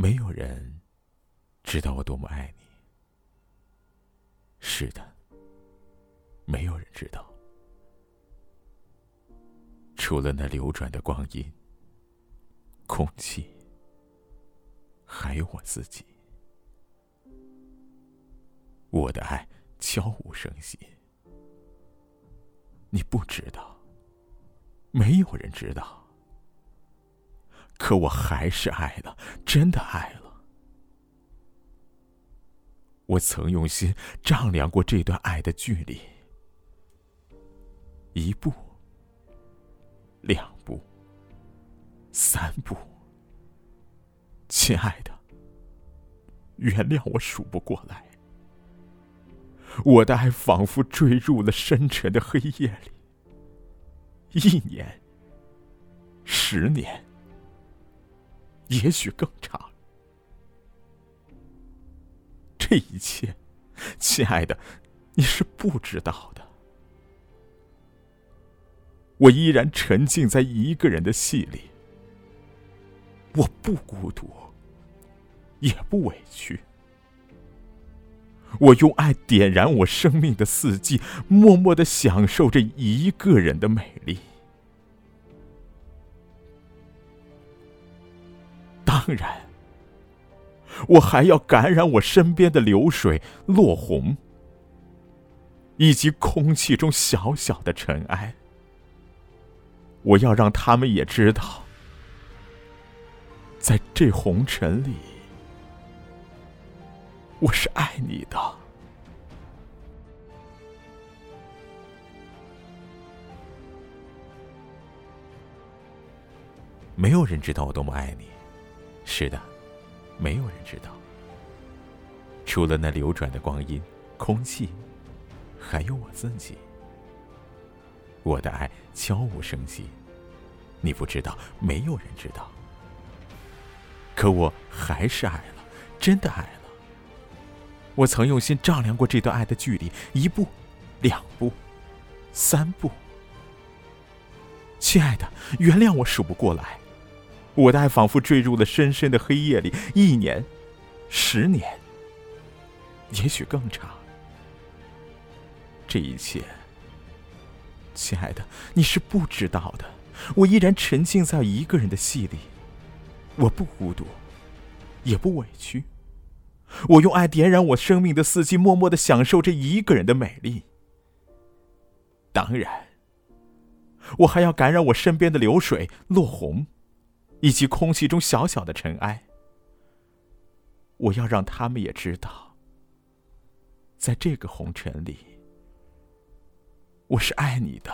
没有人知道我多么爱你。是的，没有人知道，除了那流转的光阴、空气，还有我自己。我的爱悄无声息，你不知道，没有人知道。可我还是爱了，真的爱了。我曾用心丈量过这段爱的距离，一步，两步，三步。亲爱的，原谅我数不过来。我的爱仿佛坠入了深沉的黑夜里。一年，十年。也许更长。这一切，亲爱的，你是不知道的。我依然沉浸在一个人的戏里。我不孤独，也不委屈。我用爱点燃我生命的四季，默默的享受着一个人的美丽。当然，我还要感染我身边的流水、落红，以及空气中小小的尘埃。我要让他们也知道，在这红尘里，我是爱你的。没有人知道我多么爱你。是的，没有人知道，除了那流转的光阴、空气，还有我自己。我的爱悄无声息，你不知道，没有人知道。可我还是爱了，真的爱了。我曾用心丈量过这段爱的距离，一步，两步，三步。亲爱的，原谅我数不过来。我的爱仿佛坠入了深深的黑夜里，一年，十年，也许更长。这一切，亲爱的，你是不知道的。我依然沉浸在一个人的戏里，我不孤独，也不委屈。我用爱点燃我生命的四季，默默的享受这一个人的美丽。当然，我还要感染我身边的流水，落红。以及空气中小小的尘埃，我要让他们也知道，在这个红尘里，我是爱你的。